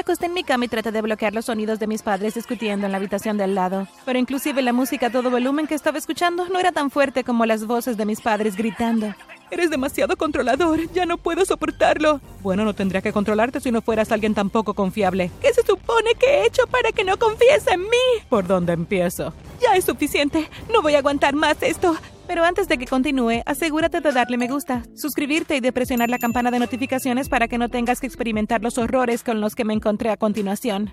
Acosté en mi cama y traté de bloquear los sonidos de mis padres discutiendo en la habitación de al lado. Pero inclusive la música a todo volumen que estaba escuchando no era tan fuerte como las voces de mis padres gritando. Eres demasiado controlador, ya no puedo soportarlo. Bueno, no tendría que controlarte si no fueras alguien tan poco confiable. ¿Qué se supone que he hecho para que no confíes en mí? ¿Por dónde empiezo? Ya es suficiente, no voy a aguantar más esto. Pero antes de que continúe, asegúrate de darle me gusta, suscribirte y de presionar la campana de notificaciones para que no tengas que experimentar los horrores con los que me encontré a continuación.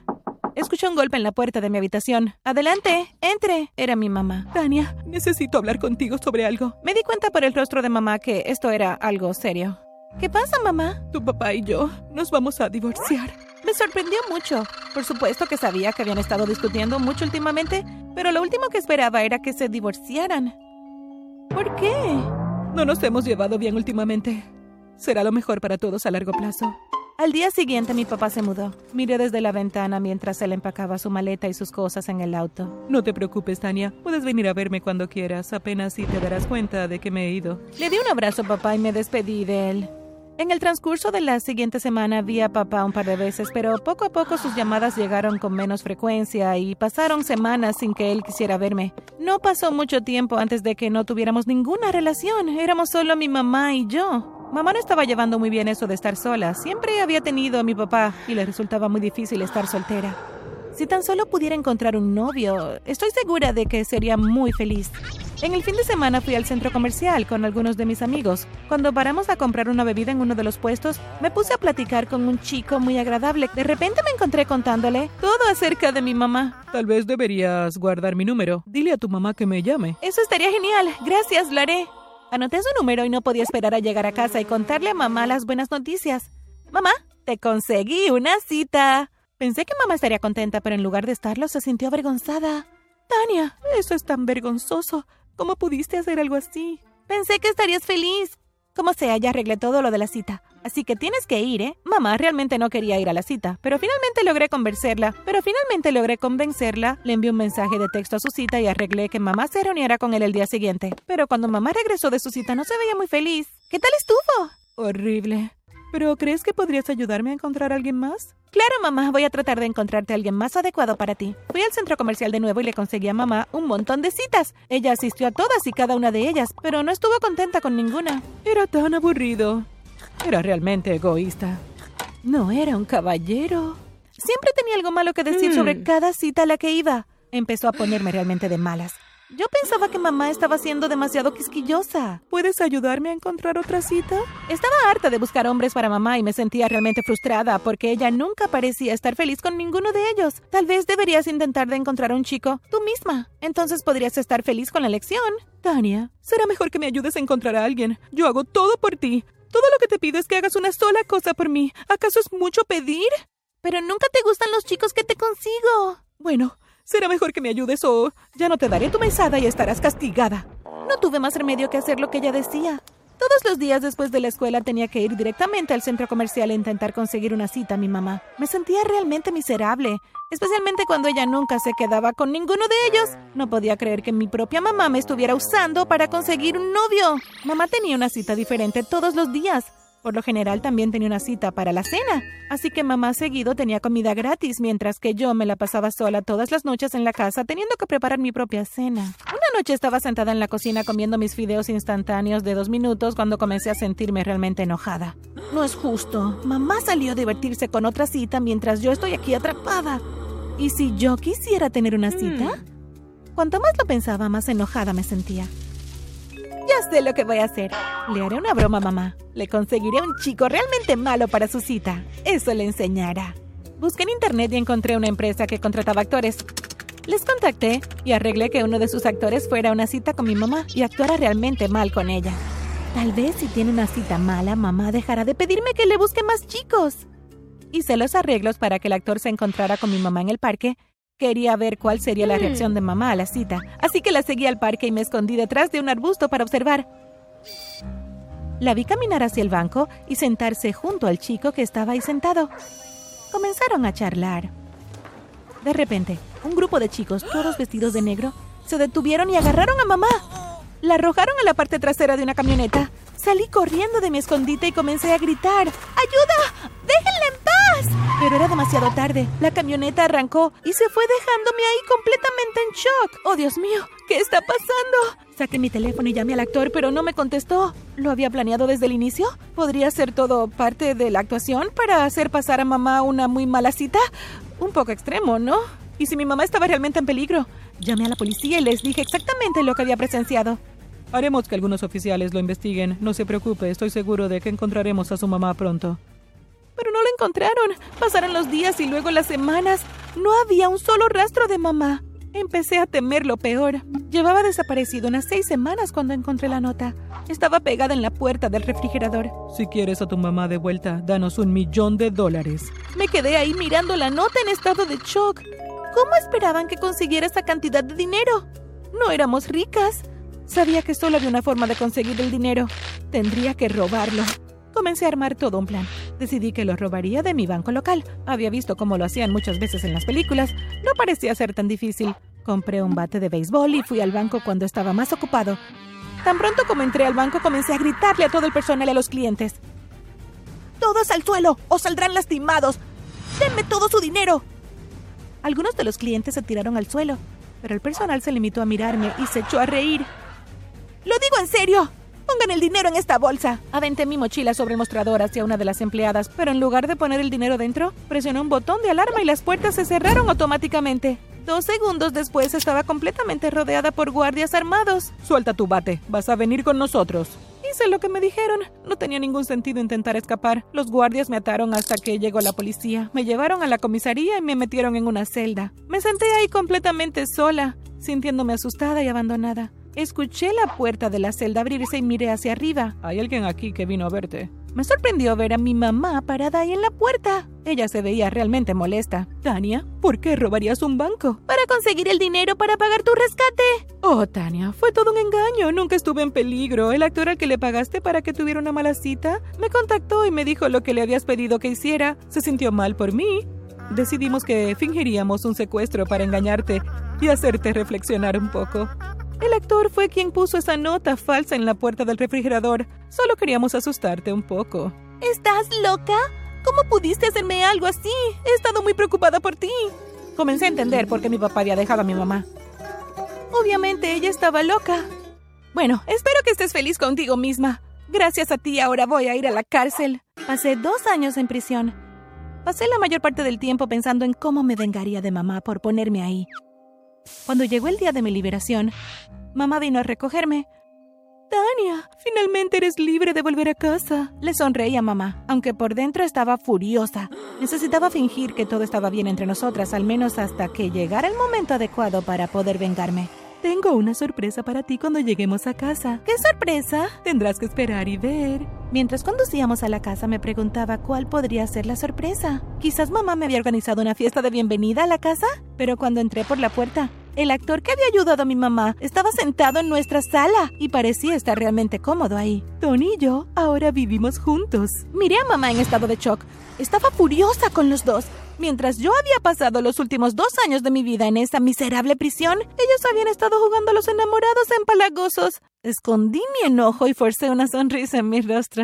Escuché un golpe en la puerta de mi habitación. Adelante, entre. Era mi mamá. Tania, necesito hablar contigo sobre algo. Me di cuenta por el rostro de mamá que esto era algo serio. ¿Qué pasa, mamá? Tu papá y yo nos vamos a divorciar. Me sorprendió mucho. Por supuesto que sabía que habían estado discutiendo mucho últimamente, pero lo último que esperaba era que se divorciaran. ¿Por qué? No nos hemos llevado bien últimamente. Será lo mejor para todos a largo plazo. Al día siguiente mi papá se mudó. Miré desde la ventana mientras él empacaba su maleta y sus cosas en el auto. No te preocupes, Tania. Puedes venir a verme cuando quieras. Apenas si te darás cuenta de que me he ido. Le di un abrazo a papá y me despedí de él. En el transcurso de la siguiente semana vi a papá un par de veces, pero poco a poco sus llamadas llegaron con menos frecuencia y pasaron semanas sin que él quisiera verme. No pasó mucho tiempo antes de que no tuviéramos ninguna relación. Éramos solo mi mamá y yo. Mamá no estaba llevando muy bien eso de estar sola. Siempre había tenido a mi papá y le resultaba muy difícil estar soltera. Si tan solo pudiera encontrar un novio, estoy segura de que sería muy feliz. En el fin de semana fui al centro comercial con algunos de mis amigos. Cuando paramos a comprar una bebida en uno de los puestos, me puse a platicar con un chico muy agradable. De repente me encontré contándole todo acerca de mi mamá. Tal vez deberías guardar mi número. Dile a tu mamá que me llame. Eso estaría genial. Gracias, lo haré. Anoté su número y no podía esperar a llegar a casa y contarle a mamá las buenas noticias. Mamá, te conseguí una cita. Pensé que mamá estaría contenta, pero en lugar de estarlo se sintió avergonzada. Tania, eso es tan vergonzoso. ¿Cómo pudiste hacer algo así? Pensé que estarías feliz. Como sea, ya arreglé todo lo de la cita. Así que tienes que ir, ¿eh? Mamá realmente no quería ir a la cita, pero finalmente logré convencerla. Pero finalmente logré convencerla. Le envié un mensaje de texto a su cita y arreglé que mamá se reuniera con él el día siguiente. Pero cuando mamá regresó de su cita no se veía muy feliz. ¿Qué tal estuvo? Horrible. ¿Pero crees que podrías ayudarme a encontrar a alguien más? Claro, mamá, voy a tratar de encontrarte a alguien más adecuado para ti. Fui al centro comercial de nuevo y le conseguí a mamá un montón de citas. Ella asistió a todas y cada una de ellas, pero no estuvo contenta con ninguna. Era tan aburrido. Era realmente egoísta. No era un caballero. Siempre tenía algo malo que decir sobre Hmm. cada cita a la que iba. Empezó a ponerme realmente de malas. Yo pensaba que mamá estaba siendo demasiado quisquillosa. ¿Puedes ayudarme a encontrar otra cita? Estaba harta de buscar hombres para mamá y me sentía realmente frustrada porque ella nunca parecía estar feliz con ninguno de ellos. Tal vez deberías intentar de encontrar a un chico tú misma. Entonces podrías estar feliz con la elección. Tania, será mejor que me ayudes a encontrar a alguien. Yo hago todo por ti. Todo lo que te pido es que hagas una sola cosa por mí. ¿Acaso es mucho pedir? Pero nunca te gustan los chicos que te consigo. Bueno, será mejor que me ayudes o ya no te daré tu mesada y estarás castigada. No tuve más remedio que hacer lo que ella decía. Todos los días después de la escuela tenía que ir directamente al centro comercial e intentar conseguir una cita a mi mamá. Me sentía realmente miserable, especialmente cuando ella nunca se quedaba con ninguno de ellos. No podía creer que mi propia mamá me estuviera usando para conseguir un novio. Mamá tenía una cita diferente todos los días. Por lo general también tenía una cita para la cena, así que mamá seguido tenía comida gratis, mientras que yo me la pasaba sola todas las noches en la casa teniendo que preparar mi propia cena. Una noche estaba sentada en la cocina comiendo mis fideos instantáneos de dos minutos cuando comencé a sentirme realmente enojada. No es justo. Mamá salió a divertirse con otra cita mientras yo estoy aquí atrapada. ¿Y si yo quisiera tener una cita? Cuanto más lo pensaba, más enojada me sentía. Ya sé lo que voy a hacer. Le haré una broma a mamá. Le conseguiré un chico realmente malo para su cita. Eso le enseñará. Busqué en internet y encontré una empresa que contrataba actores. Les contacté y arreglé que uno de sus actores fuera a una cita con mi mamá y actuara realmente mal con ella. Tal vez si tiene una cita mala, mamá dejará de pedirme que le busque más chicos. Hice los arreglos para que el actor se encontrara con mi mamá en el parque. Quería ver cuál sería la reacción de mamá a la cita, así que la seguí al parque y me escondí detrás de un arbusto para observar. La vi caminar hacia el banco y sentarse junto al chico que estaba ahí sentado. Comenzaron a charlar. De repente, un grupo de chicos, todos vestidos de negro, se detuvieron y agarraron a mamá. La arrojaron a la parte trasera de una camioneta. Salí corriendo de mi escondite y comencé a gritar. ¡Ayuda! Pero era demasiado tarde. La camioneta arrancó y se fue dejándome ahí completamente en shock. ¡Oh, Dios mío! ¿Qué está pasando? Saqué mi teléfono y llamé al actor, pero no me contestó. ¿Lo había planeado desde el inicio? ¿Podría ser todo parte de la actuación para hacer pasar a mamá una muy mala cita? Un poco extremo, ¿no? ¿Y si mi mamá estaba realmente en peligro? Llamé a la policía y les dije exactamente lo que había presenciado. Haremos que algunos oficiales lo investiguen. No se preocupe, estoy seguro de que encontraremos a su mamá pronto. Lo encontraron. Pasaron los días y luego las semanas. No había un solo rastro de mamá. Empecé a temer lo peor. Llevaba desaparecido unas seis semanas cuando encontré la nota. Estaba pegada en la puerta del refrigerador. Si quieres a tu mamá de vuelta, danos un millón de dólares. Me quedé ahí mirando la nota en estado de shock. ¿Cómo esperaban que consiguiera esa cantidad de dinero? No éramos ricas. Sabía que solo había una forma de conseguir el dinero. Tendría que robarlo. Comencé a armar todo un plan. Decidí que lo robaría de mi banco local. Había visto cómo lo hacían muchas veces en las películas. No parecía ser tan difícil. Compré un bate de béisbol y fui al banco cuando estaba más ocupado. Tan pronto como entré al banco comencé a gritarle a todo el personal y a los clientes. ¡Todos al suelo o saldrán lastimados! ¡Denme todo su dinero! Algunos de los clientes se tiraron al suelo, pero el personal se limitó a mirarme y se echó a reír. ¡Lo digo en serio! Pongan el dinero en esta bolsa. Aventé mi mochila sobre mostrador hacia una de las empleadas, pero en lugar de poner el dinero dentro, presioné un botón de alarma y las puertas se cerraron automáticamente. Dos segundos después estaba completamente rodeada por guardias armados. Suelta tu bate, vas a venir con nosotros. Hice lo que me dijeron. No tenía ningún sentido intentar escapar. Los guardias me ataron hasta que llegó la policía. Me llevaron a la comisaría y me metieron en una celda. Me senté ahí completamente sola, sintiéndome asustada y abandonada. Escuché la puerta de la celda abrirse y miré hacia arriba. Hay alguien aquí que vino a verte. Me sorprendió ver a mi mamá parada ahí en la puerta. Ella se veía realmente molesta. Tania, ¿por qué robarías un banco? Para conseguir el dinero para pagar tu rescate. Oh, Tania, fue todo un engaño. Nunca estuve en peligro. El actor al que le pagaste para que tuviera una mala cita me contactó y me dijo lo que le habías pedido que hiciera. Se sintió mal por mí. Decidimos que fingiríamos un secuestro para engañarte y hacerte reflexionar un poco. El actor fue quien puso esa nota falsa en la puerta del refrigerador. Solo queríamos asustarte un poco. ¿Estás loca? ¿Cómo pudiste hacerme algo así? He estado muy preocupada por ti. Comencé a entender por qué mi papá había dejado a mi mamá. Obviamente ella estaba loca. Bueno, espero que estés feliz contigo misma. Gracias a ti ahora voy a ir a la cárcel. Pasé dos años en prisión. Pasé la mayor parte del tiempo pensando en cómo me vengaría de mamá por ponerme ahí. Cuando llegó el día de mi liberación, mamá vino a recogerme. Tania, finalmente eres libre de volver a casa. Le sonreí a mamá, aunque por dentro estaba furiosa. Necesitaba fingir que todo estaba bien entre nosotras, al menos hasta que llegara el momento adecuado para poder vengarme. Tengo una sorpresa para ti cuando lleguemos a casa. ¿Qué sorpresa? Tendrás que esperar y ver. Mientras conducíamos a la casa me preguntaba cuál podría ser la sorpresa. Quizás mamá me había organizado una fiesta de bienvenida a la casa, pero cuando entré por la puerta, el actor que había ayudado a mi mamá estaba sentado en nuestra sala y parecía estar realmente cómodo ahí. Tony y yo ahora vivimos juntos. Miré a mamá en estado de shock. Estaba furiosa con los dos. Mientras yo había pasado los últimos dos años de mi vida en esa miserable prisión, ellos habían estado jugando a los enamorados empalagosos. Escondí mi enojo y forcé una sonrisa en mi rostro.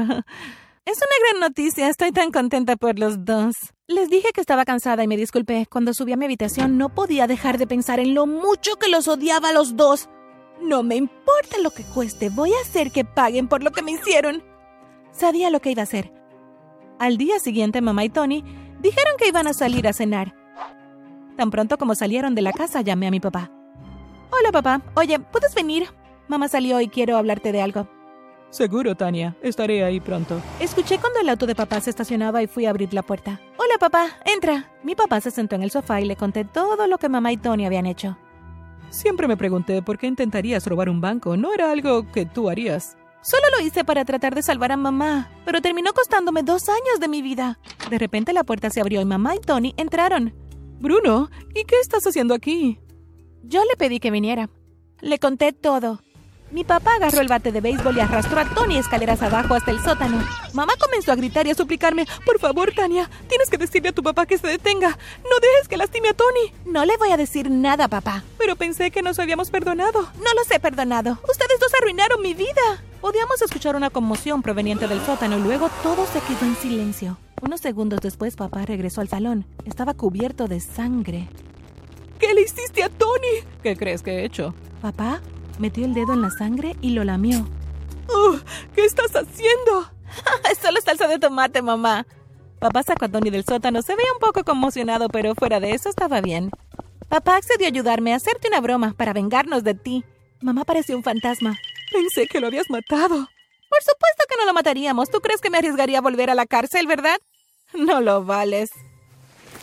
Es una gran noticia, estoy tan contenta por los dos. Les dije que estaba cansada y me disculpé. Cuando subí a mi habitación no podía dejar de pensar en lo mucho que los odiaba a los dos. No me importa lo que cueste, voy a hacer que paguen por lo que me hicieron. Sabía lo que iba a hacer. Al día siguiente, mamá y Tony dijeron que iban a salir a cenar. Tan pronto como salieron de la casa, llamé a mi papá. Hola, papá. Oye, ¿puedes venir? Mamá salió y quiero hablarte de algo. Seguro, Tania. Estaré ahí pronto. Escuché cuando el auto de papá se estacionaba y fui a abrir la puerta. Hola, papá. Entra. Mi papá se sentó en el sofá y le conté todo lo que mamá y Tony habían hecho. Siempre me pregunté por qué intentarías robar un banco. No era algo que tú harías. Solo lo hice para tratar de salvar a mamá, pero terminó costándome dos años de mi vida. De repente la puerta se abrió y mamá y Tony entraron. Bruno, ¿y qué estás haciendo aquí? Yo le pedí que viniera. Le conté todo. Mi papá agarró el bate de béisbol y arrastró a Tony escaleras abajo hasta el sótano. Mamá comenzó a gritar y a suplicarme, por favor, Tania, tienes que decirle a tu papá que se detenga. No dejes que lastime a Tony. No le voy a decir nada, papá. Pero pensé que nos habíamos perdonado. No los he perdonado. Ustedes dos arruinaron mi vida. Podíamos escuchar una conmoción proveniente del sótano y luego todo se quedó en silencio. Unos segundos después papá regresó al salón. Estaba cubierto de sangre. ¿Qué le hiciste a Tony? ¿Qué crees que he hecho? Papá metió el dedo en la sangre y lo lamió. Uh, ¿Qué estás haciendo? es solo salsa de tomate, mamá. Papá sacó a Tony del sótano. Se veía un poco conmocionado, pero fuera de eso estaba bien. Papá accedió a ayudarme a hacerte una broma para vengarnos de ti. Mamá pareció un fantasma. Pensé que lo habías matado. Por supuesto que no lo mataríamos. ¿Tú crees que me arriesgaría a volver a la cárcel, verdad? No lo vales.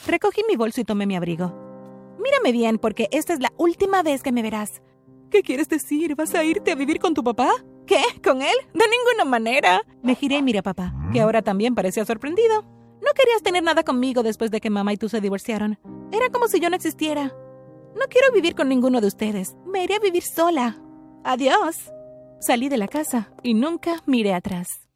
Recogí mi bolso y tomé mi abrigo. Mírame bien, porque esta es la última vez que me verás. ¿Qué quieres decir? ¿Vas a irte a vivir con tu papá? ¿Qué? ¿Con él? De ninguna manera. Me giré y miré a papá, que ahora también parecía sorprendido. No querías tener nada conmigo después de que mamá y tú se divorciaron. Era como si yo no existiera. No quiero vivir con ninguno de ustedes. Me iré a vivir sola. Adiós. Salí de la casa y nunca miré atrás.